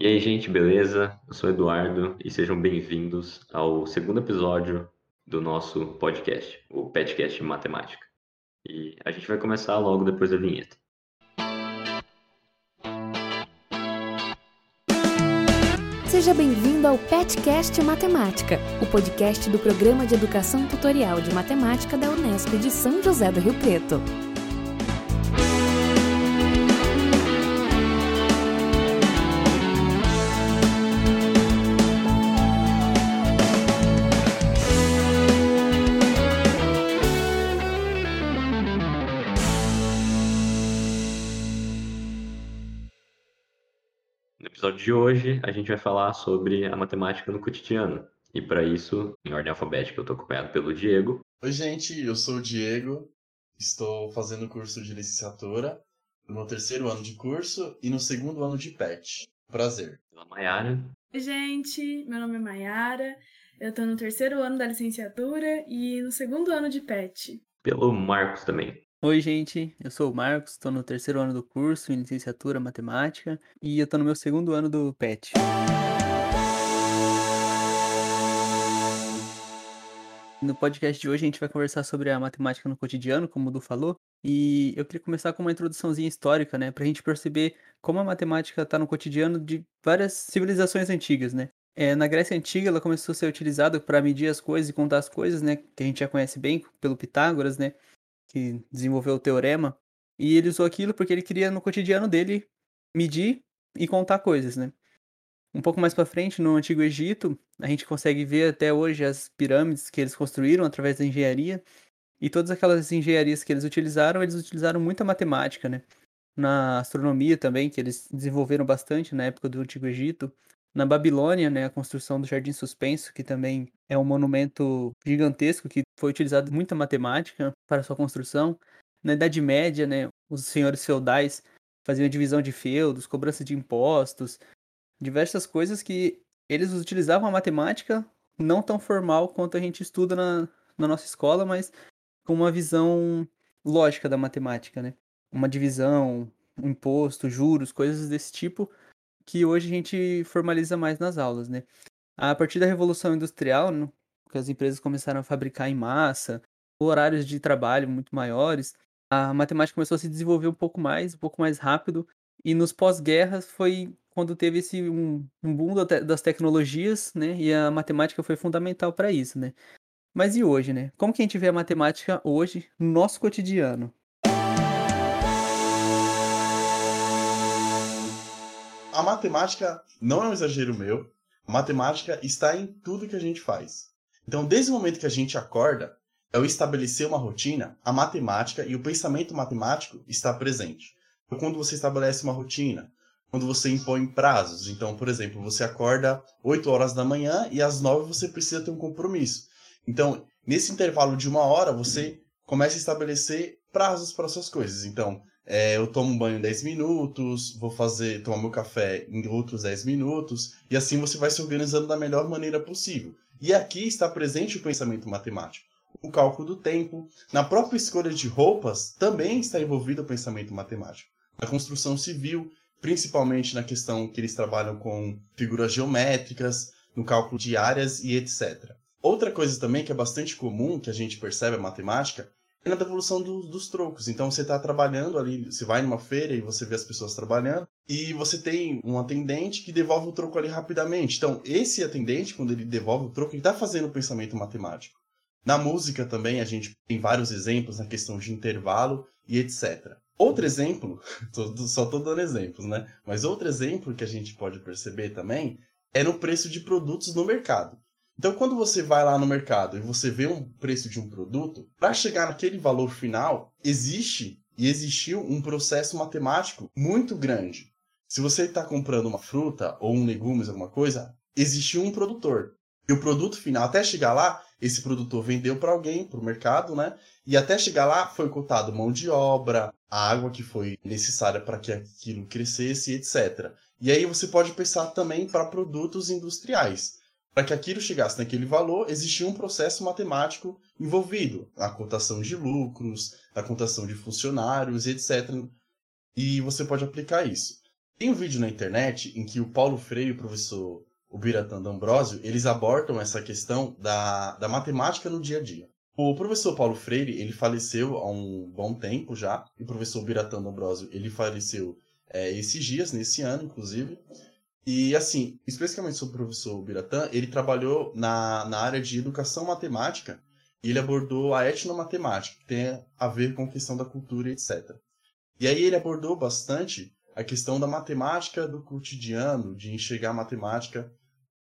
E aí, gente, beleza? Eu sou Eduardo e sejam bem-vindos ao segundo episódio do nosso podcast, o Petcast Matemática. E a gente vai começar logo depois da vinheta. Seja bem-vindo ao Petcast Matemática, o podcast do Programa de Educação Tutorial de Matemática da Unesp de São José do Rio Preto. De hoje, a gente vai falar sobre a matemática no cotidiano. E para isso, em ordem alfabética, eu estou acompanhado pelo Diego. Oi, gente, eu sou o Diego, estou fazendo curso de licenciatura no meu terceiro ano de curso e no segundo ano de PET. Prazer. Pela Maiara. Oi, gente, meu nome é Mayara, eu tô no terceiro ano da licenciatura e no segundo ano de PET. Pelo Marcos também. Oi, gente, eu sou o Marcos, estou no terceiro ano do curso em licenciatura matemática e eu estou no meu segundo ano do PET. No podcast de hoje a gente vai conversar sobre a matemática no cotidiano, como o Du falou, e eu queria começar com uma introduçãozinha histórica, né, para a gente perceber como a matemática está no cotidiano de várias civilizações antigas, né. É, na Grécia Antiga ela começou a ser utilizada para medir as coisas e contar as coisas, né, que a gente já conhece bem pelo Pitágoras, né, que desenvolveu o teorema, e ele usou aquilo porque ele queria no cotidiano dele medir e contar coisas, né? Um pouco mais para frente, no Antigo Egito, a gente consegue ver até hoje as pirâmides que eles construíram através da engenharia, e todas aquelas engenharias que eles utilizaram, eles utilizaram muita matemática, né? Na astronomia também, que eles desenvolveram bastante na época do Antigo Egito. Na Babilônia, né, a construção do Jardim Suspenso, que também é um monumento gigantesco que foi utilizado muita matemática para sua construção. Na Idade Média, né, os senhores feudais faziam a divisão de feudos, cobrança de impostos, diversas coisas que eles utilizavam a matemática não tão formal quanto a gente estuda na, na nossa escola, mas com uma visão lógica da matemática, né? Uma divisão, um imposto, juros, coisas desse tipo que hoje a gente formaliza mais nas aulas, né? A partir da Revolução Industrial, né, que as empresas começaram a fabricar em massa, horários de trabalho muito maiores, a matemática começou a se desenvolver um pouco mais, um pouco mais rápido, e nos pós-guerras foi quando teve esse um, um boom das tecnologias, né? E a matemática foi fundamental para isso, né? Mas e hoje, né? Como que a gente vê a matemática hoje no nosso cotidiano? A matemática não é um exagero meu. A matemática está em tudo que a gente faz. Então, desde o momento que a gente acorda, ao estabelecer uma rotina, a matemática e o pensamento matemático está presente. Então, quando você estabelece uma rotina, quando você impõe prazos, então, por exemplo, você acorda 8 horas da manhã e às 9 você precisa ter um compromisso. Então, nesse intervalo de uma hora, você começa a estabelecer prazos para suas coisas. Então, é, eu tomo um banho em 10 minutos, vou fazer, tomar meu café em outros 10 minutos, e assim você vai se organizando da melhor maneira possível. E aqui está presente o pensamento matemático. O cálculo do tempo, na própria escolha de roupas, também está envolvido o pensamento matemático. Na construção civil, principalmente na questão que eles trabalham com figuras geométricas, no cálculo de áreas e etc. Outra coisa também que é bastante comum, que a gente percebe a matemática, na devolução do, dos trocos. Então você está trabalhando ali, você vai numa feira e você vê as pessoas trabalhando, e você tem um atendente que devolve o troco ali rapidamente. Então, esse atendente, quando ele devolve o troco, ele está fazendo o pensamento matemático. Na música também a gente tem vários exemplos na questão de intervalo e etc. Outro exemplo, só estou dando exemplos, né? Mas outro exemplo que a gente pode perceber também é no preço de produtos no mercado. Então, quando você vai lá no mercado e você vê um preço de um produto, para chegar naquele valor final, existe e existiu um processo matemático muito grande. Se você está comprando uma fruta ou um legumes, alguma coisa, existiu um produtor. E o produto final, até chegar lá, esse produtor vendeu para alguém, para o mercado, né? E até chegar lá foi cotado mão de obra, a água que foi necessária para que aquilo crescesse, etc. E aí você pode pensar também para produtos industriais para que aquilo chegasse naquele valor, existia um processo matemático envolvido, a cotação de lucros, a cotação de funcionários, etc. E você pode aplicar isso. Tem um vídeo na internet em que o Paulo Freire e o professor Ubiratã D'Ambrosio, eles abordam essa questão da, da matemática no dia a dia. O professor Paulo Freire, ele faleceu há um bom tempo já, e o professor Ubiratã D'Ambrosio, ele faleceu é, esses dias, nesse ano, inclusive. E, assim, especificamente sobre o professor Biratã, ele trabalhou na, na área de educação matemática e ele abordou a etnomatemática, que tem a ver com a questão da cultura etc. E aí ele abordou bastante a questão da matemática do cotidiano, de enxergar a matemática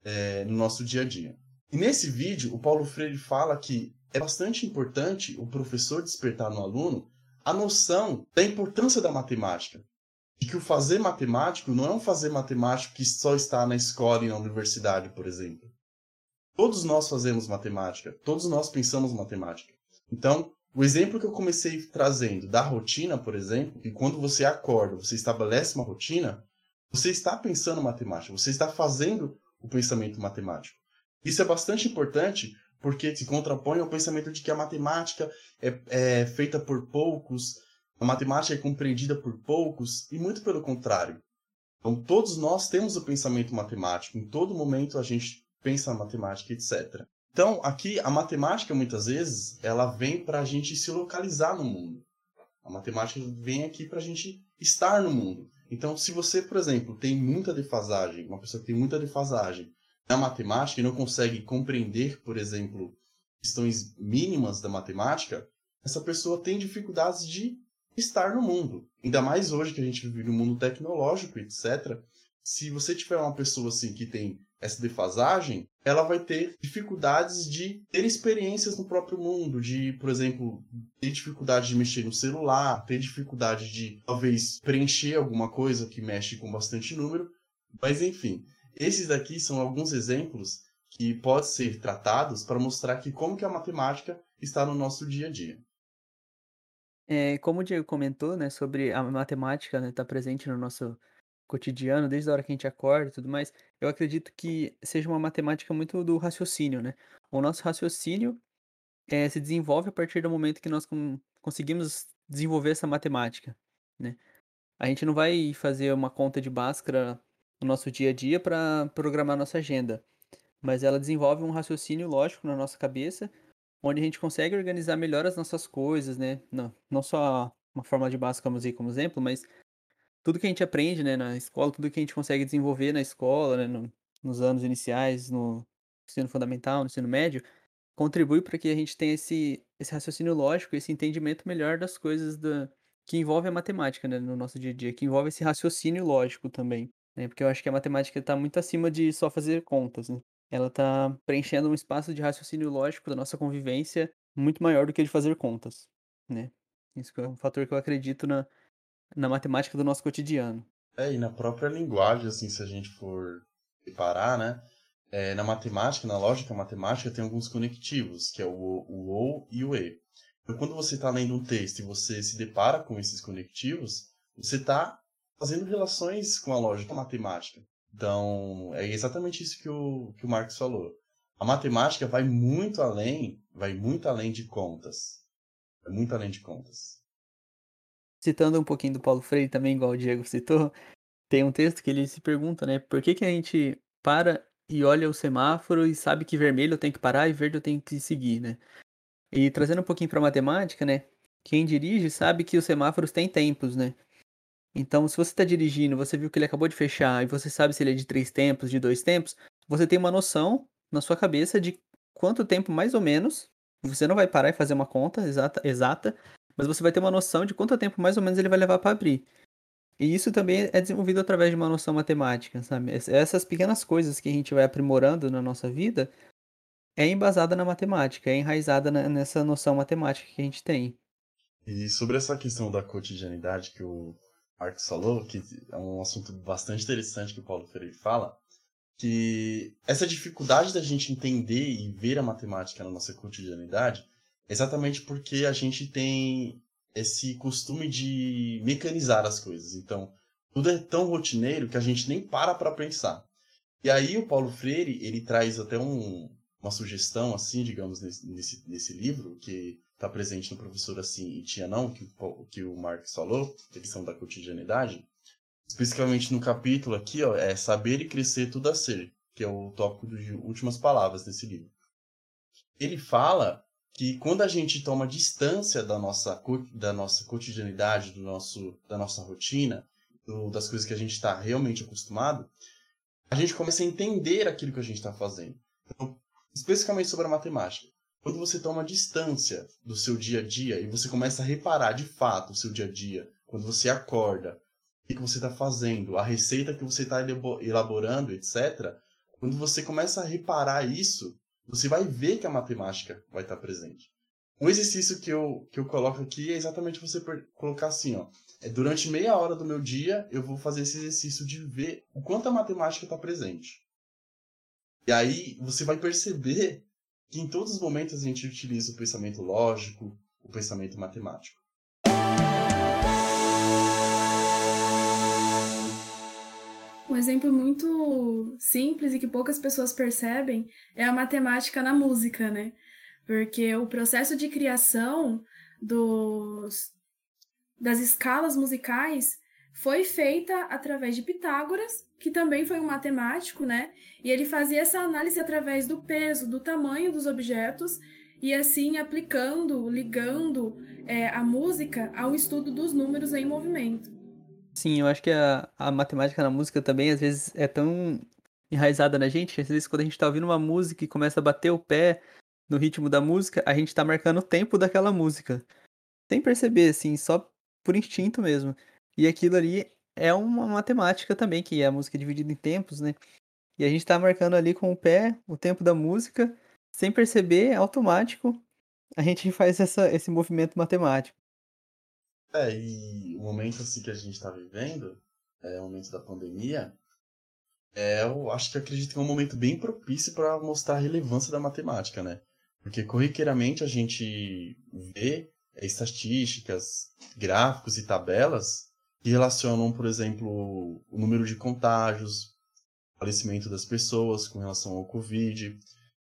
é, no nosso dia a dia. E nesse vídeo, o Paulo Freire fala que é bastante importante o professor despertar no aluno a noção da importância da matemática, de que o fazer matemático não é um fazer matemático que só está na escola e na universidade, por exemplo. Todos nós fazemos matemática, todos nós pensamos matemática. Então, o exemplo que eu comecei trazendo da rotina, por exemplo, que quando você acorda, você estabelece uma rotina, você está pensando matemática, você está fazendo o pensamento matemático. Isso é bastante importante porque se contrapõe ao pensamento de que a matemática é, é feita por poucos, a matemática é compreendida por poucos e muito pelo contrário. Então, todos nós temos o pensamento matemático. Em todo momento a gente pensa na matemática, etc. Então, aqui a matemática muitas vezes ela vem para a gente se localizar no mundo. A matemática vem aqui para a gente estar no mundo. Então, se você, por exemplo, tem muita defasagem, uma pessoa que tem muita defasagem na matemática e não consegue compreender, por exemplo, questões mínimas da matemática, essa pessoa tem dificuldades de estar no mundo. Ainda mais hoje que a gente vive num mundo tecnológico, etc. Se você tiver uma pessoa assim que tem essa defasagem, ela vai ter dificuldades de ter experiências no próprio mundo, de, por exemplo, ter dificuldade de mexer no celular, ter dificuldade de talvez preencher alguma coisa que mexe com bastante número. Mas enfim, esses daqui são alguns exemplos que podem ser tratados para mostrar que como que a matemática está no nosso dia a dia. É, como o Diego comentou, né, sobre a matemática, né, tá presente no nosso cotidiano, desde a hora que a gente acorda e tudo mais, eu acredito que seja uma matemática muito do raciocínio, né? O nosso raciocínio é, se desenvolve a partir do momento que nós com, conseguimos desenvolver essa matemática, né? A gente não vai fazer uma conta de Bhaskara no nosso dia a dia para programar nossa agenda, mas ela desenvolve um raciocínio lógico na nossa cabeça onde a gente consegue organizar melhor as nossas coisas, né? Não, não só uma forma de eu usei como exemplo, mas tudo que a gente aprende, né, na escola, tudo que a gente consegue desenvolver na escola, né, no, nos anos iniciais, no ensino fundamental, no ensino médio, contribui para que a gente tenha esse, esse raciocínio lógico, esse entendimento melhor das coisas da, que envolve a matemática, né, no nosso dia a dia, que envolve esse raciocínio lógico também, né, porque eu acho que a matemática está muito acima de só fazer contas, né ela está preenchendo um espaço de raciocínio lógico da nossa convivência muito maior do que de fazer contas, né? Isso é um fator que eu acredito na, na matemática do nosso cotidiano. É, e na própria linguagem, assim, se a gente for reparar, né? É, na matemática, na lógica matemática, tem alguns conectivos, que é o, o ou e o e. Então, quando você está lendo um texto e você se depara com esses conectivos, você está fazendo relações com a lógica matemática. Então, é exatamente isso que o, que o Marx falou. A matemática vai muito além, vai muito além de contas. Vai muito além de contas. Citando um pouquinho do Paulo Freire também, igual o Diego citou, tem um texto que ele se pergunta, né, por que, que a gente para e olha o semáforo e sabe que vermelho eu tenho que parar e verde eu tenho que seguir, né? E trazendo um pouquinho para matemática, né, quem dirige sabe que os semáforos têm tempos, né? Então, se você está dirigindo, você viu que ele acabou de fechar e você sabe se ele é de três tempos, de dois tempos, você tem uma noção na sua cabeça de quanto tempo mais ou menos. Você não vai parar e fazer uma conta exata, exata, mas você vai ter uma noção de quanto tempo mais ou menos ele vai levar para abrir. E isso também é desenvolvido através de uma noção matemática, sabe? Essas pequenas coisas que a gente vai aprimorando na nossa vida é embasada na matemática, é enraizada nessa noção matemática que a gente tem. E sobre essa questão da cotidianidade que o Marcos falou, que é um assunto bastante interessante que o Paulo Freire fala, que essa dificuldade da gente entender e ver a matemática na nossa cotidianidade é exatamente porque a gente tem esse costume de mecanizar as coisas. Então, tudo é tão rotineiro que a gente nem para para pensar. E aí o Paulo Freire, ele traz até um, uma sugestão, assim, digamos, nesse, nesse, nesse livro, que está presente no Professor Assim e Tia Não, que, que o Marx falou, a questão da cotidianidade, especificamente no capítulo aqui, ó, é Saber e Crescer Tudo a Ser, que é o tópico de últimas palavras desse livro. Ele fala que quando a gente toma distância da nossa, da nossa cotidianidade, do nosso, da nossa rotina, do, das coisas que a gente está realmente acostumado, a gente começa a entender aquilo que a gente está fazendo. Então, especificamente sobre a matemática. Quando você toma distância do seu dia a dia e você começa a reparar de fato o seu dia a dia, quando você acorda, o que você está fazendo, a receita que você está elaborando, etc. Quando você começa a reparar isso, você vai ver que a matemática vai estar tá presente. Um exercício que eu, que eu coloco aqui é exatamente você colocar assim, ó. É, durante meia hora do meu dia, eu vou fazer esse exercício de ver o quanto a matemática está presente. E aí você vai perceber que em todos os momentos a gente utiliza o pensamento lógico, o pensamento matemático. Um exemplo muito simples e que poucas pessoas percebem é a matemática na música, né? Porque o processo de criação dos, das escalas musicais foi feita através de Pitágoras, que também foi um matemático, né? E ele fazia essa análise através do peso, do tamanho dos objetos, e assim aplicando, ligando é, a música ao estudo dos números em movimento. Sim, eu acho que a, a matemática na música também, às vezes, é tão enraizada na gente, às vezes quando a gente tá ouvindo uma música e começa a bater o pé no ritmo da música, a gente tá marcando o tempo daquela música. Sem perceber, assim, só por instinto mesmo. E aquilo ali é uma matemática também, que é a música dividida em tempos, né? E a gente tá marcando ali com o pé o tempo da música, sem perceber, é automático, a gente faz essa, esse movimento matemático. É, e o momento assim que a gente está vivendo, é o momento da pandemia, é, eu acho que acredito que é um momento bem propício para mostrar a relevância da matemática, né? Porque corriqueiramente a gente vê é, estatísticas, gráficos e tabelas relacionam, por exemplo, o número de contágios, falecimento das pessoas com relação ao Covid,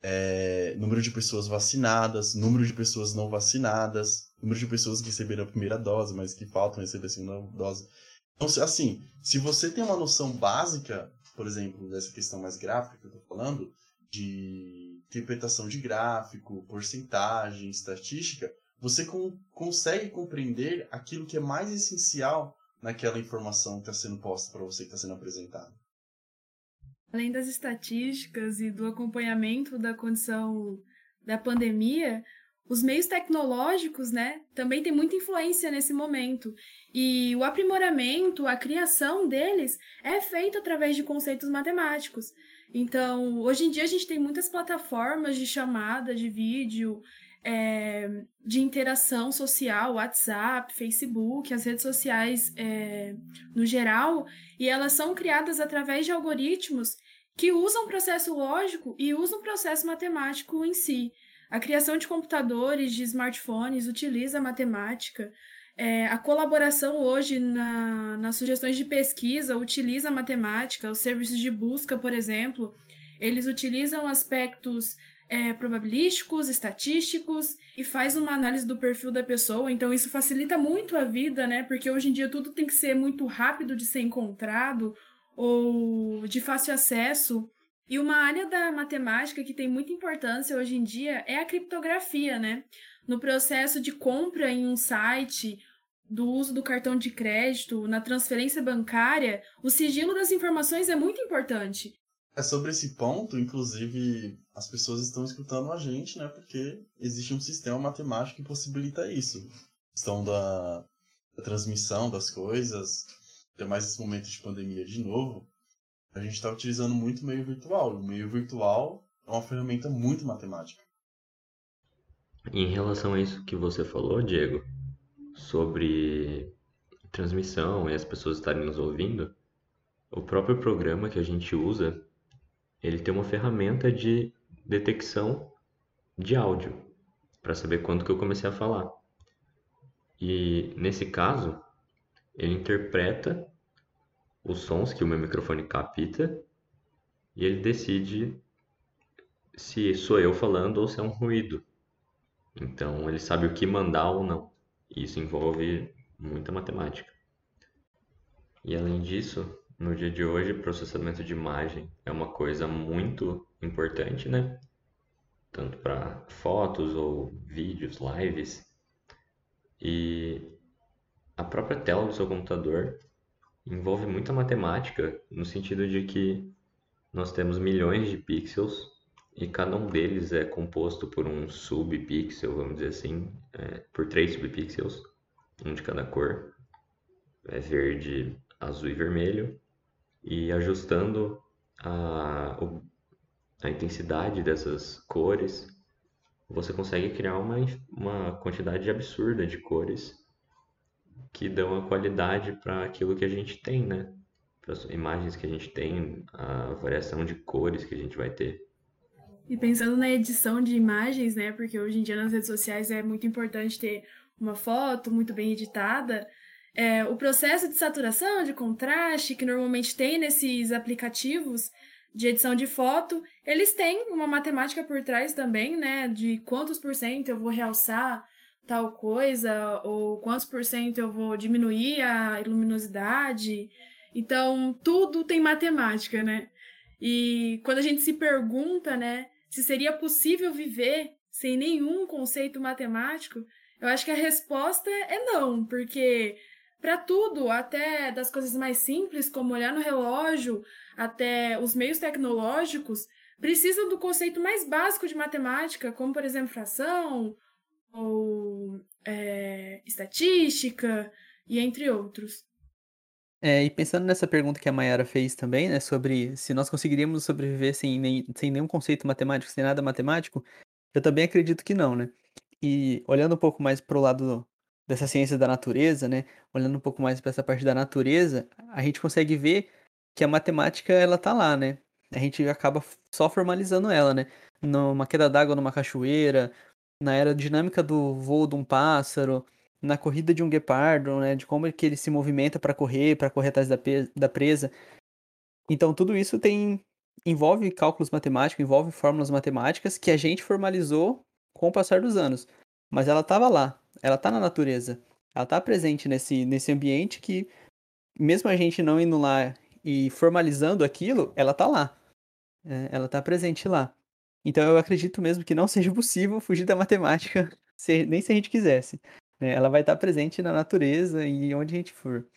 é, número de pessoas vacinadas, número de pessoas não vacinadas, número de pessoas que receberam a primeira dose, mas que faltam receber a segunda dose. Então, assim, se você tem uma noção básica, por exemplo, dessa questão mais gráfica que eu estou falando, de interpretação de gráfico, porcentagem, estatística, você com, consegue compreender aquilo que é mais essencial naquela informação que está sendo posta para você, que está sendo apresentada. Além das estatísticas e do acompanhamento da condição da pandemia, os meios tecnológicos, né, também tem muita influência nesse momento. E o aprimoramento, a criação deles é feito através de conceitos matemáticos. Então, hoje em dia a gente tem muitas plataformas de chamada de vídeo, é, de interação social, WhatsApp, Facebook, as redes sociais é, no geral, e elas são criadas através de algoritmos que usam processo lógico e usam processo matemático em si. A criação de computadores, de smartphones, utiliza a matemática. É, a colaboração hoje na, nas sugestões de pesquisa utiliza a matemática. Os serviços de busca, por exemplo, eles utilizam aspectos é, probabilísticos, estatísticos e faz uma análise do perfil da pessoa. Então, isso facilita muito a vida, né? Porque hoje em dia tudo tem que ser muito rápido de ser encontrado ou de fácil acesso. E uma área da matemática que tem muita importância hoje em dia é a criptografia, né? No processo de compra em um site, do uso do cartão de crédito, na transferência bancária, o sigilo das informações é muito importante. É sobre esse ponto, inclusive, as pessoas estão escutando a gente, né? Porque existe um sistema matemático que possibilita isso. Questão da, da transmissão das coisas, até mais esse momento de pandemia de novo a gente está utilizando muito o meio virtual. O meio virtual é uma ferramenta muito matemática. Em relação a isso que você falou, Diego, sobre transmissão e as pessoas estarem nos ouvindo, o próprio programa que a gente usa, ele tem uma ferramenta de detecção de áudio para saber quando que eu comecei a falar. E nesse caso, ele interpreta os sons que o meu microfone capta e ele decide se sou eu falando ou se é um ruído. Então ele sabe o que mandar ou não. Isso envolve muita matemática. E além disso, no dia de hoje, processamento de imagem é uma coisa muito importante, né? Tanto para fotos ou vídeos, lives. E a própria tela do seu computador envolve muita matemática, no sentido de que nós temos milhões de pixels e cada um deles é composto por um subpixel, vamos dizer assim, é, por três subpixels, um de cada cor, é verde, azul e vermelho, e ajustando a, a intensidade dessas cores, você consegue criar uma, uma quantidade absurda de cores que dão a qualidade para aquilo que a gente tem, né? Para as imagens que a gente tem, a variação de cores que a gente vai ter. E pensando na edição de imagens, né? Porque hoje em dia nas redes sociais é muito importante ter uma foto muito bem editada. É, o processo de saturação, de contraste, que normalmente tem nesses aplicativos de edição de foto, eles têm uma matemática por trás também, né? De quantos por cento eu vou realçar tal coisa, ou quantos por cento eu vou diminuir a luminosidade. Então, tudo tem matemática, né? E quando a gente se pergunta, né, se seria possível viver sem nenhum conceito matemático, eu acho que a resposta é não, porque para tudo, até das coisas mais simples, como olhar no relógio, até os meios tecnológicos, precisam do conceito mais básico de matemática, como, por exemplo, fração ou é, estatística, e entre outros. É, e pensando nessa pergunta que a Mayara fez também, né, sobre se nós conseguiríamos sobreviver sem, nem, sem nenhum conceito matemático, sem nada matemático, eu também acredito que não, né? E olhando um pouco mais para o lado dessa ciência da natureza, né, olhando um pouco mais para essa parte da natureza, a gente consegue ver que a matemática ela tá lá, né? A gente acaba só formalizando ela, né? Numa queda d'água numa cachoeira, na aerodinâmica do voo de um pássaro, na corrida de um guepardo, né, de como é que ele se movimenta para correr, para correr atrás da, da presa. Então tudo isso tem envolve cálculos matemáticos, envolve fórmulas matemáticas que a gente formalizou com o passar dos anos. Mas ela estava lá, ela está na natureza, ela está presente nesse, nesse ambiente que, mesmo a gente não indo lá e formalizando aquilo, ela está lá. É, ela está presente lá. Então eu acredito mesmo que não seja possível fugir da matemática, se, nem se a gente quisesse. Né? Ela vai estar presente na natureza e onde a gente for.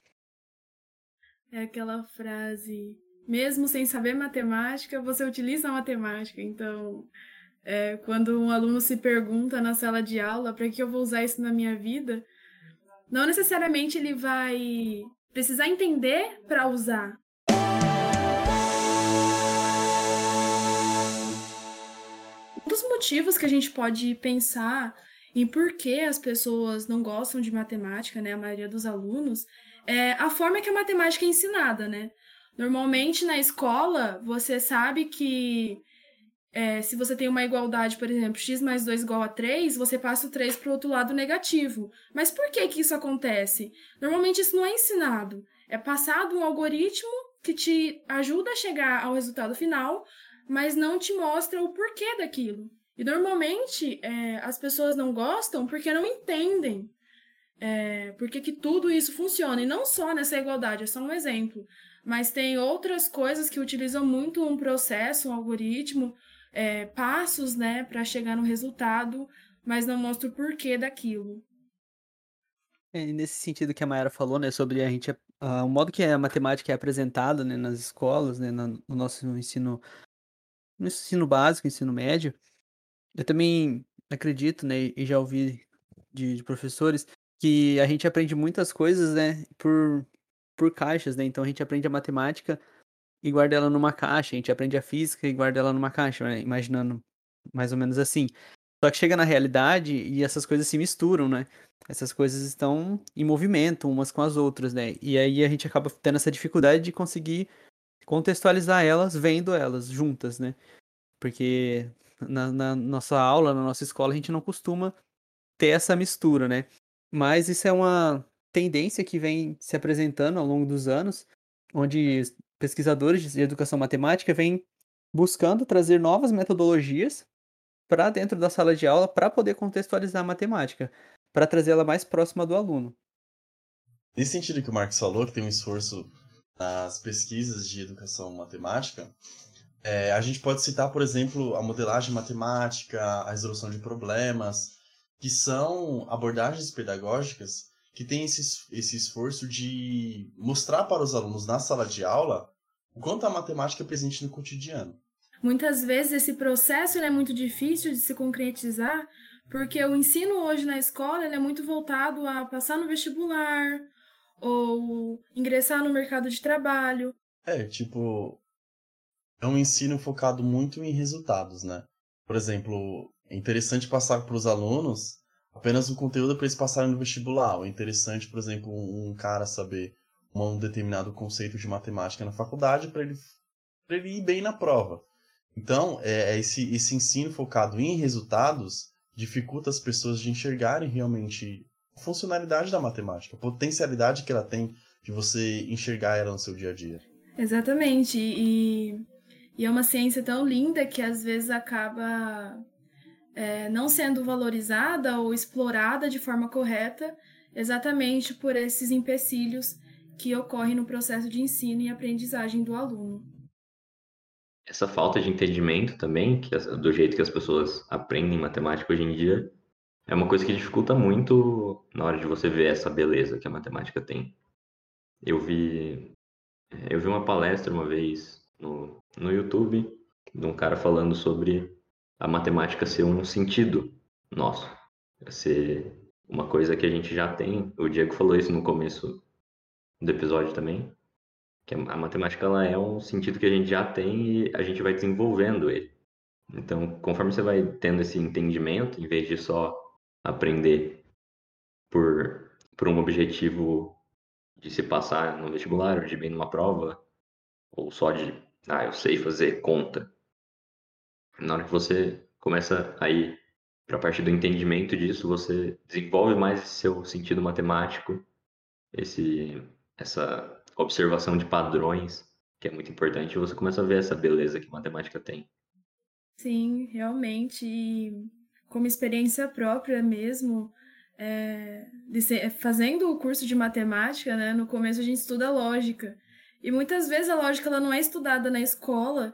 É aquela frase, mesmo sem saber matemática, você utiliza a matemática. Então, é, quando um aluno se pergunta na sala de aula para que eu vou usar isso na minha vida, não necessariamente ele vai precisar entender para usar. Um dos motivos que a gente pode pensar em por que as pessoas não gostam de matemática, né, a maioria dos alunos, é a forma que a matemática é ensinada, né? Normalmente na escola, você sabe que é, se você tem uma igualdade, por exemplo, x mais 2 igual a 3, você passa o 3 para o outro lado negativo. Mas por que, que isso acontece? Normalmente isso não é ensinado. É passado um algoritmo que te ajuda a chegar ao resultado final, mas não te mostra o porquê daquilo. E normalmente é, as pessoas não gostam porque não entendem é, porque que tudo isso funciona. E não só nessa igualdade, é só um exemplo. Mas tem outras coisas que utilizam muito um processo, um algoritmo, é, passos, né, para chegar no resultado, mas não mostra o porquê daquilo. É, nesse sentido que a Mayara falou, né, sobre a gente, uh, o modo que a matemática é apresentada, né, nas escolas, né, no nosso ensino, no ensino básico, ensino médio, eu também acredito, né, e já ouvi de, de professores que a gente aprende muitas coisas, né, por, por caixas, né? Então a gente aprende a matemática e guarda ela numa caixa, a gente aprende a física e guarda ela numa caixa, né? imaginando mais ou menos assim. Só que chega na realidade e essas coisas se misturam, né? Essas coisas estão em movimento umas com as outras, né? E aí a gente acaba tendo essa dificuldade de conseguir contextualizar elas vendo elas juntas, né? Porque na, na, nossa aula, na nossa escola, a gente não costuma ter essa mistura, né? Mas isso é uma tendência que vem se apresentando ao longo dos anos, onde pesquisadores de educação matemática vêm buscando trazer novas metodologias para dentro da sala de aula para poder contextualizar a matemática, para trazê-la mais próxima do aluno. Nesse sentido que o Marcos falou, que tem um esforço nas pesquisas de educação matemática, é, a gente pode citar, por exemplo, a modelagem matemática, a resolução de problemas, que são abordagens pedagógicas que têm esse, esse esforço de mostrar para os alunos na sala de aula o quanto a matemática é presente no cotidiano. Muitas vezes esse processo é muito difícil de se concretizar, porque o ensino hoje na escola é muito voltado a passar no vestibular ou ingressar no mercado de trabalho. É, tipo, é um ensino focado muito em resultados, né? Por exemplo, é interessante passar para os alunos apenas o conteúdo para eles passarem no vestibular. É interessante, por exemplo, um cara saber um determinado conceito de matemática na faculdade para ele, ele ir bem na prova. Então, é, é, esse, esse ensino focado em resultados dificulta as pessoas de enxergarem realmente a funcionalidade da matemática, a potencialidade que ela tem de você enxergar ela no seu dia a dia. Exatamente. E, e é uma ciência tão linda que às vezes acaba é, não sendo valorizada ou explorada de forma correta, exatamente por esses empecilhos que ocorrem no processo de ensino e aprendizagem do aluno essa falta de entendimento também, que do jeito que as pessoas aprendem matemática hoje em dia, é uma coisa que dificulta muito na hora de você ver essa beleza que a matemática tem. Eu vi, eu vi uma palestra uma vez no, no YouTube de um cara falando sobre a matemática ser um sentido nosso, ser uma coisa que a gente já tem. O Diego falou isso no começo do episódio também, que a matemática ela é um sentido que a gente já tem e a gente vai desenvolvendo ele. Então, conforme você vai tendo esse entendimento, em vez de só aprender por, por um objetivo de se passar no vestibular, ou de bem numa prova, ou só de, ah, eu sei fazer conta. Na hora que você começa a ir para a parte do entendimento disso, você desenvolve mais esse seu sentido matemático, esse, essa observação de padrões, que é muito importante, você começa a ver essa beleza que a matemática tem. Sim, realmente. E como experiência própria mesmo, é, ser, fazendo o curso de matemática, né, no começo a gente estuda lógica. E muitas vezes a lógica ela não é estudada na escola,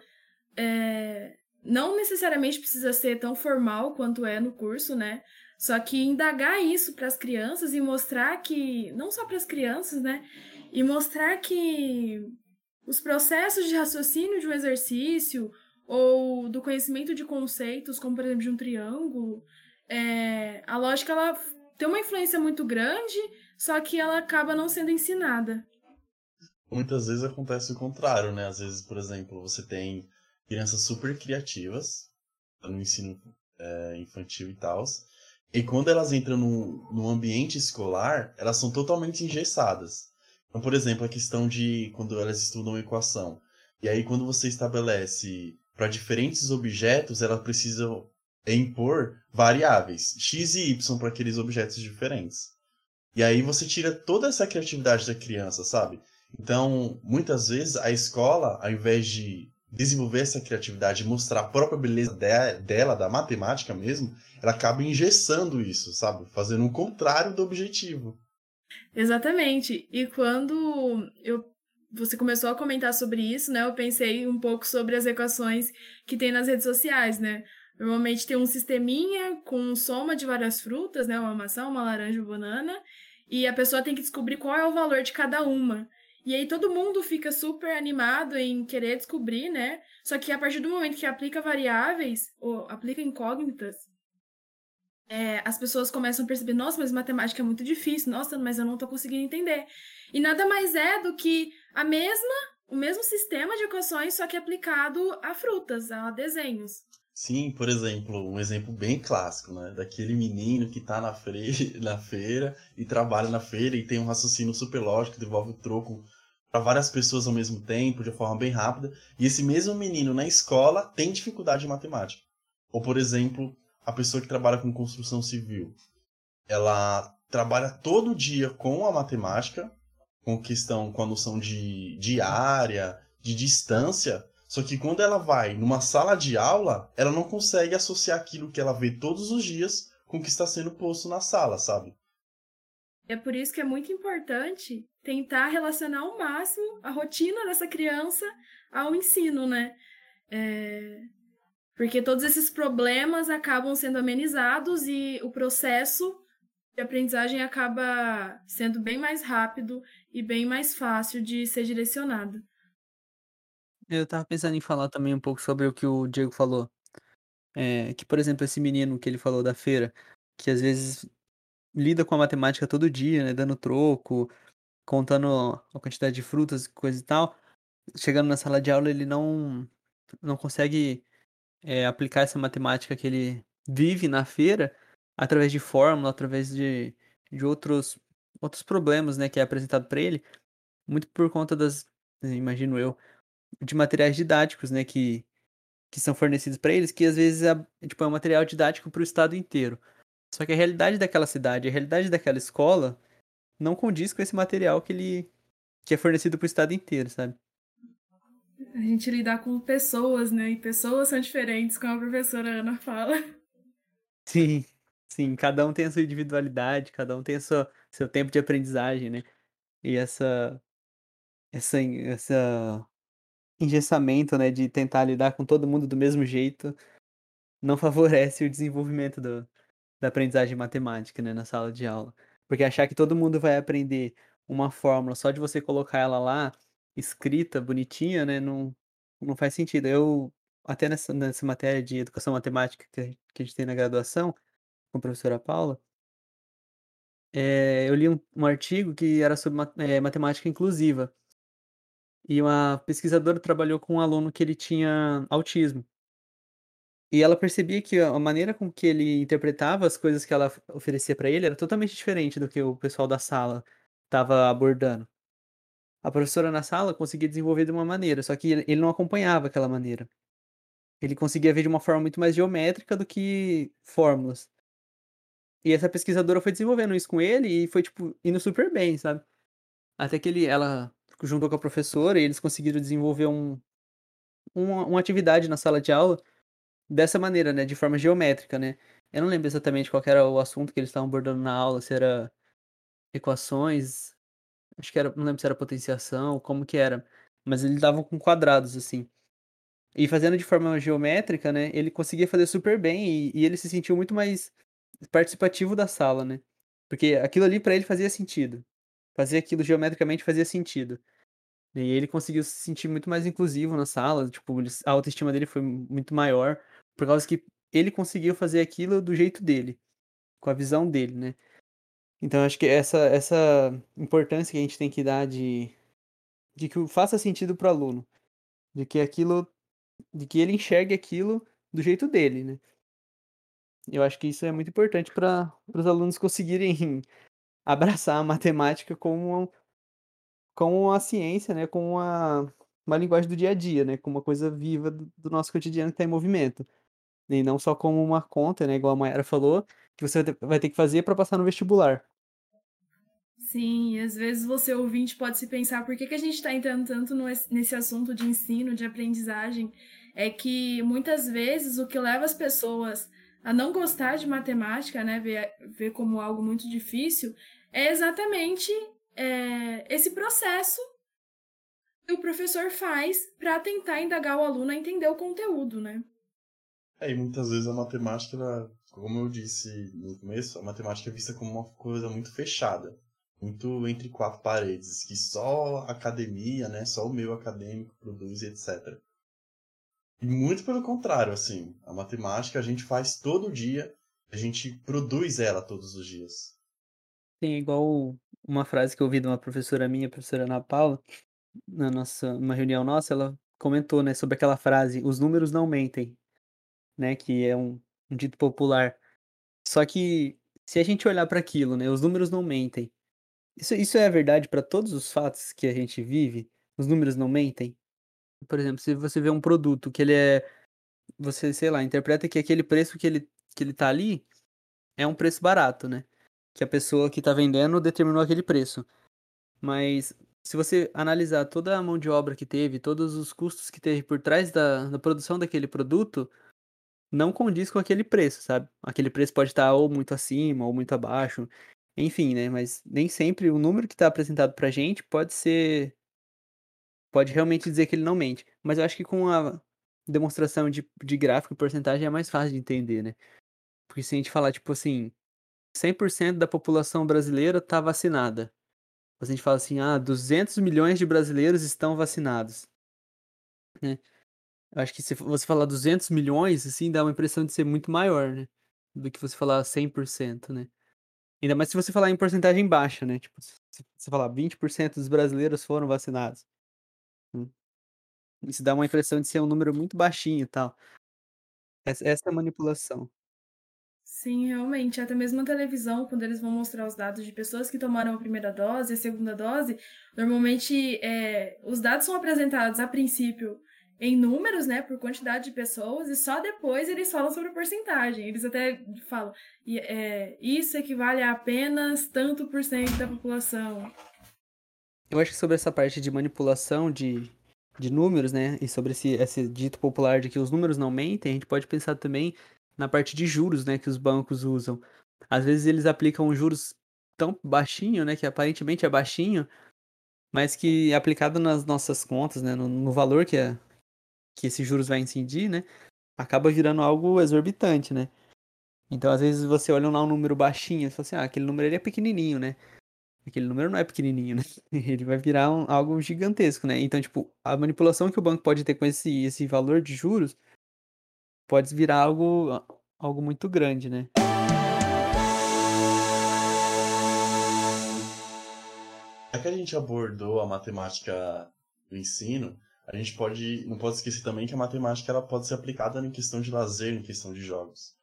é, não necessariamente precisa ser tão formal quanto é no curso, né? Só que indagar isso para as crianças e mostrar que, não só para as crianças, né? e mostrar que os processos de raciocínio de um exercício ou do conhecimento de conceitos, como por exemplo de um triângulo, é, a lógica ela tem uma influência muito grande, só que ela acaba não sendo ensinada. Muitas vezes acontece o contrário, né? Às vezes, por exemplo, você tem crianças super criativas no ensino é, infantil e tal, e quando elas entram no, no ambiente escolar, elas são totalmente engessadas. Então, por exemplo, a questão de quando elas estudam equação. E aí, quando você estabelece para diferentes objetos, ela precisa impor variáveis x e y para aqueles objetos diferentes. E aí você tira toda essa criatividade da criança, sabe? Então, muitas vezes a escola, ao invés de desenvolver essa criatividade mostrar a própria beleza de, dela, da matemática mesmo, ela acaba engessando isso, sabe? Fazendo o contrário do objetivo. Exatamente. E quando eu você começou a comentar sobre isso, né? Eu pensei um pouco sobre as equações que tem nas redes sociais, né? Normalmente tem um sisteminha com soma de várias frutas, né? Uma maçã, uma laranja, uma banana, e a pessoa tem que descobrir qual é o valor de cada uma. E aí todo mundo fica super animado em querer descobrir, né? Só que a partir do momento que aplica variáveis ou aplica incógnitas, é, as pessoas começam a perceber, nossa, mas matemática é muito difícil, nossa, mas eu não estou conseguindo entender. E nada mais é do que a mesma, o mesmo sistema de equações, só que aplicado a frutas, a desenhos. Sim, por exemplo, um exemplo bem clássico, né? Daquele menino que está na, fre... na feira e trabalha na feira e tem um raciocínio super lógico, devolve o troco para várias pessoas ao mesmo tempo, de forma bem rápida. E esse mesmo menino na escola tem dificuldade em matemática. Ou, por exemplo, a pessoa que trabalha com construção civil, ela trabalha todo dia com a matemática, com questão, com a noção de, de área, de distância, só que quando ela vai numa sala de aula, ela não consegue associar aquilo que ela vê todos os dias com o que está sendo posto na sala, sabe? É por isso que é muito importante tentar relacionar ao máximo a rotina dessa criança ao ensino, né? É... Porque todos esses problemas acabam sendo amenizados e o processo de aprendizagem acaba sendo bem mais rápido e bem mais fácil de ser direcionado. Eu estava pensando em falar também um pouco sobre o que o Diego falou. É, que, por exemplo, esse menino que ele falou da feira, que às vezes lida com a matemática todo dia, né, dando troco, contando a quantidade de frutas, coisa e tal. Chegando na sala de aula, ele não não consegue é, aplicar essa matemática que ele vive na feira através de fórmula, através de, de outros outros problemas, né, que é apresentado para ele, muito por conta das, imagino eu, de materiais didáticos, né, que que são fornecidos para eles, que às vezes é, tipo, é um material didático para o estado inteiro. Só que a realidade daquela cidade, a realidade daquela escola não condiz com esse material que ele que é fornecido para o estado inteiro, sabe? A gente lidar com pessoas, né? E pessoas são diferentes, como a professora Ana fala. Sim, sim, cada um tem a sua individualidade, cada um tem a sua, seu tempo de aprendizagem, né? E essa essa essa engessamento, né, de tentar lidar com todo mundo do mesmo jeito, não favorece o desenvolvimento do, da aprendizagem matemática, né, na sala de aula. Porque achar que todo mundo vai aprender uma fórmula só de você colocar ela lá, escrita, bonitinha, né, não, não faz sentido. Eu, até nessa, nessa matéria de educação matemática que, que a gente tem na graduação, com a professora Paula, é, eu li um, um, artigo que era sobre é, matemática inclusiva. E uma pesquisadora trabalhou com um aluno que ele tinha autismo. E ela percebia que a maneira com que ele interpretava as coisas que ela oferecia para ele era totalmente diferente do que o pessoal da sala estava abordando. A professora na sala conseguia desenvolver de uma maneira, só que ele não acompanhava aquela maneira. Ele conseguia ver de uma forma muito mais geométrica do que fórmulas. E essa pesquisadora foi desenvolvendo isso com ele e foi, tipo, indo super bem, sabe? Até que ele, ela juntou com a professora e eles conseguiram desenvolver um, uma, uma atividade na sala de aula dessa maneira, né, de forma geométrica, né. Eu não lembro exatamente qual era o assunto que eles estavam abordando na aula, se era equações, acho que era, não lembro se era potenciação, como que era, mas eles davam com quadrados, assim. E fazendo de forma geométrica, né, ele conseguia fazer super bem e, e ele se sentiu muito mais participativo da sala, né, porque aquilo ali para ele fazia sentido. Fazer aquilo geometricamente fazia sentido. E ele conseguiu se sentir muito mais inclusivo na sala, tipo, a autoestima dele foi muito maior, por causa que ele conseguiu fazer aquilo do jeito dele, com a visão dele, né? Então acho que essa essa importância que a gente tem que dar de de que faça sentido para o aluno, de que aquilo de que ele enxergue aquilo do jeito dele, né? Eu acho que isso é muito importante para os alunos conseguirem abraçar a matemática como com a ciência, né, com uma, uma linguagem do dia a dia, né, com uma coisa viva do, do nosso cotidiano que está em movimento. E não só como uma conta, né, igual a Mayara falou, que você vai ter que fazer para passar no vestibular. Sim, e às vezes você ouvinte pode se pensar por que, que a gente está entrando tanto nesse assunto de ensino, de aprendizagem. É que muitas vezes o que leva as pessoas a não gostar de matemática, né, ver, ver como algo muito difícil, é exatamente é, esse processo que o professor faz para tentar indagar o aluno a entender o conteúdo, né? É, e muitas vezes a matemática, como eu disse no começo, a matemática é vista como uma coisa muito fechada, muito entre quatro paredes, que só a academia, né, só o meio acadêmico produz, etc. E muito pelo contrário, assim, a matemática a gente faz todo dia, a gente produz ela todos os dias. Tem igual uma frase que eu ouvi de uma professora minha, professora Ana Paula, na nossa uma reunião nossa, ela comentou, né, sobre aquela frase: "Os números não mentem", né, que é um, um dito popular. Só que se a gente olhar para aquilo, né, os números não mentem. Isso, isso é verdade para todos os fatos que a gente vive? Os números não mentem? Por exemplo, se você vê um produto que ele é você, sei lá, interpreta que aquele preço que ele que ele tá ali é um preço barato, né? que a pessoa que está vendendo determinou aquele preço. Mas se você analisar toda a mão de obra que teve, todos os custos que teve por trás da, da produção daquele produto, não condiz com aquele preço, sabe? Aquele preço pode estar ou muito acima ou muito abaixo. Enfim, né? Mas nem sempre o número que está apresentado pra gente pode ser. Pode realmente dizer que ele não mente. Mas eu acho que com a demonstração de, de gráfico e porcentagem é mais fácil de entender, né? Porque se a gente falar, tipo assim, 100% da população brasileira está vacinada. A gente fala assim, ah, 200 milhões de brasileiros estão vacinados. Né? Eu acho que se você falar 200 milhões, assim, dá uma impressão de ser muito maior, né? Do que você falar 100%, né? Ainda mais se você falar em porcentagem baixa, né? Tipo, se você falar 20% dos brasileiros foram vacinados. Hum. Isso dá uma impressão de ser um número muito baixinho e tal. Essa, é a manipulação. Sim, realmente. Até mesmo na televisão, quando eles vão mostrar os dados de pessoas que tomaram a primeira dose e a segunda dose, normalmente é, os dados são apresentados a princípio em números, né, por quantidade de pessoas, e só depois eles falam sobre porcentagem. Eles até falam, é, isso equivale a apenas tanto por cento da população. Eu acho que sobre essa parte de manipulação de, de números, né, e sobre esse, esse dito popular de que os números não mentem, a gente pode pensar também na parte de juros, né, que os bancos usam. Às vezes eles aplicam juros tão baixinho, né, que aparentemente é baixinho, mas que aplicado nas nossas contas, né, no, no valor que, é, que esses juros vai incidir, né, acaba virando algo exorbitante, né. Então, às vezes você olha lá um número baixinho e fala assim, ah, aquele número ali é pequenininho, né. Aquele número não é pequenininho, né? Ele vai virar um, algo gigantesco, né? Então, tipo, a manipulação que o banco pode ter com esse, esse valor de juros pode virar algo, algo muito grande, né? Já que a gente abordou a matemática do ensino, a gente pode não pode esquecer também que a matemática ela pode ser aplicada em questão de lazer, em questão de jogos.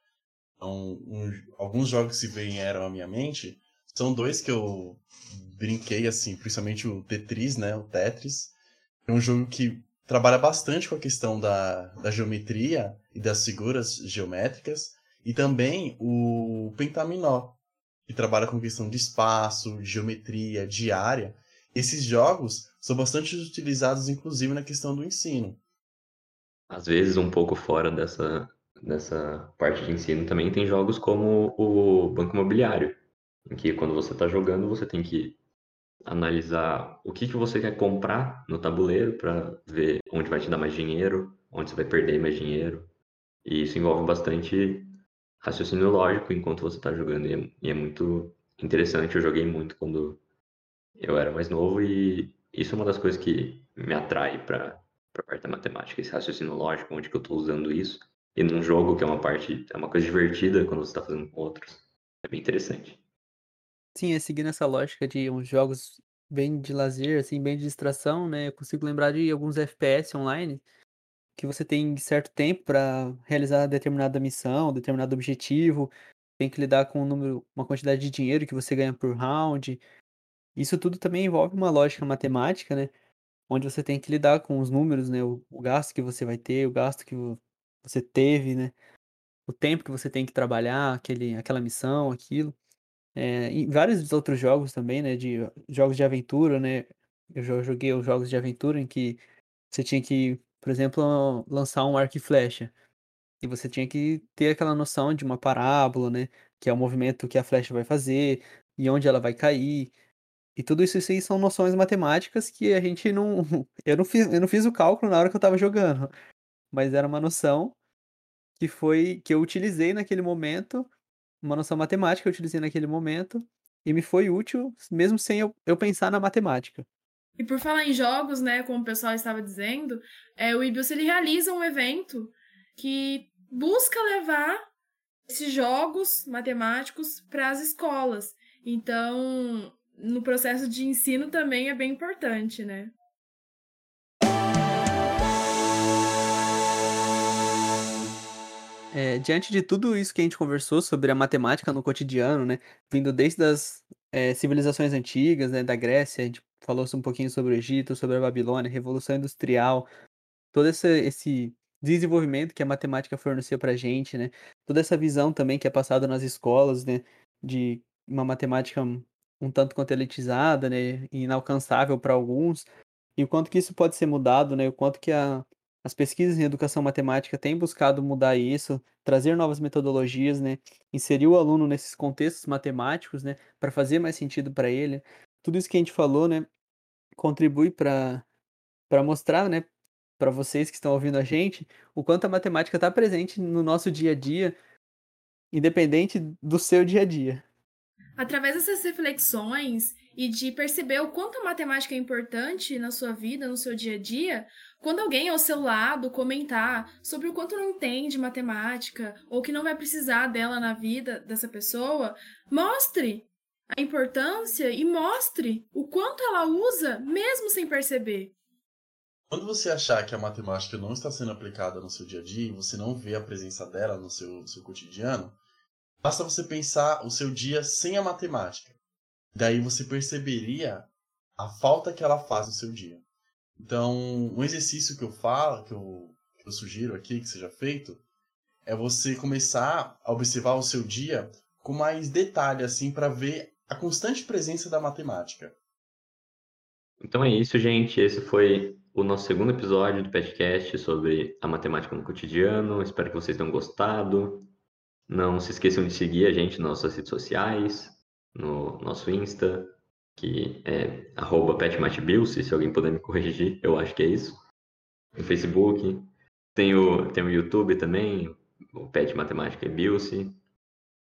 Então, um, alguns jogos que vieram à minha mente são dois que eu brinquei assim, principalmente o Tetris, né, o Tetris. É um jogo que trabalha bastante com a questão da, da geometria e das figuras geométricas, e também o Pentaminó, que trabalha com questão de espaço, geometria, de área. Esses jogos são bastante utilizados, inclusive, na questão do ensino. Às vezes, um pouco fora dessa, dessa parte de ensino, também tem jogos como o Banco Imobiliário, em que quando você está jogando, você tem que analisar o que, que você quer comprar no tabuleiro para ver onde vai te dar mais dinheiro, onde você vai perder mais dinheiro. E isso envolve bastante raciocínio lógico enquanto você está jogando. E é, e é, muito interessante. Eu joguei muito quando eu era mais novo e isso é uma das coisas que me atrai para a parte da matemática, esse raciocínio lógico, onde que eu estou usando isso. E num jogo que é uma parte, é uma coisa divertida quando você está fazendo com outros. É bem interessante. Sim, é seguindo essa lógica de uns jogos bem de lazer, assim, bem de distração, né? Eu consigo lembrar de alguns FPS online que você tem certo tempo para realizar determinada missão, determinado objetivo, tem que lidar com um número, uma quantidade de dinheiro que você ganha por round. Isso tudo também envolve uma lógica matemática, né? Onde você tem que lidar com os números, né? O, o gasto que você vai ter, o gasto que você teve, né? O tempo que você tem que trabalhar, aquele, aquela missão, aquilo. É, e vários outros jogos também, né? De jogos de aventura, né? Eu joguei os jogos de aventura em que você tinha que, por exemplo, lançar um arco e flecha. E você tinha que ter aquela noção de uma parábola, né? Que é o movimento que a flecha vai fazer e onde ela vai cair. E tudo isso, isso aí são noções matemáticas que a gente não. Eu não fiz, eu não fiz o cálculo na hora que eu estava jogando. Mas era uma noção que foi que eu utilizei naquele momento uma noção matemática que eu utilizei naquele momento e me foi útil, mesmo sem eu, eu pensar na matemática. E por falar em jogos, né, como o pessoal estava dizendo, é, o Ibius ele realiza um evento que busca levar esses jogos matemáticos para as escolas. Então, no processo de ensino também é bem importante, né? É, diante de tudo isso que a gente conversou sobre a matemática no cotidiano, né, vindo desde as é, civilizações antigas, né, da Grécia, a gente falou um pouquinho sobre o Egito, sobre a Babilônia, Revolução Industrial, todo esse, esse desenvolvimento que a matemática forneceu para a gente, né, toda essa visão também que é passada nas escolas, né, de uma matemática um tanto quanto elitizada, né, inalcançável para alguns, e o quanto que isso pode ser mudado, né, o quanto que a As pesquisas em educação matemática têm buscado mudar isso, trazer novas metodologias, né? Inserir o aluno nesses contextos matemáticos, né? Para fazer mais sentido para ele. Tudo isso que a gente falou, né? Contribui para para mostrar, né? Para vocês que estão ouvindo a gente, o quanto a matemática está presente no nosso dia a dia, independente do seu dia a dia. Através dessas reflexões e de perceber o quanto a matemática é importante na sua vida, no seu dia a dia, quando alguém ao seu lado comentar sobre o quanto não entende matemática ou que não vai precisar dela na vida dessa pessoa, mostre a importância e mostre o quanto ela usa mesmo sem perceber. Quando você achar que a matemática não está sendo aplicada no seu dia a dia e você não vê a presença dela no seu, seu cotidiano, Basta você pensar o seu dia sem a matemática. Daí você perceberia a falta que ela faz no seu dia. Então, um exercício que eu falo, que eu, que eu sugiro aqui que seja feito, é você começar a observar o seu dia com mais detalhe, assim, para ver a constante presença da matemática. Então é isso, gente. Esse foi o nosso segundo episódio do podcast sobre a matemática no cotidiano. Espero que vocês tenham gostado. Não se esqueçam de seguir a gente nas nossas redes sociais, no nosso Insta, que é petmatbilse, se alguém puder me corrigir, eu acho que é isso. No Facebook, tem o, tem o YouTube também, o Pet Matemática e Bilse.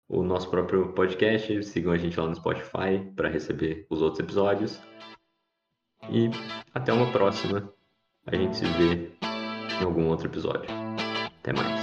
O nosso próprio podcast, sigam a gente lá no Spotify para receber os outros episódios. E até uma próxima. A gente se vê em algum outro episódio. Até mais.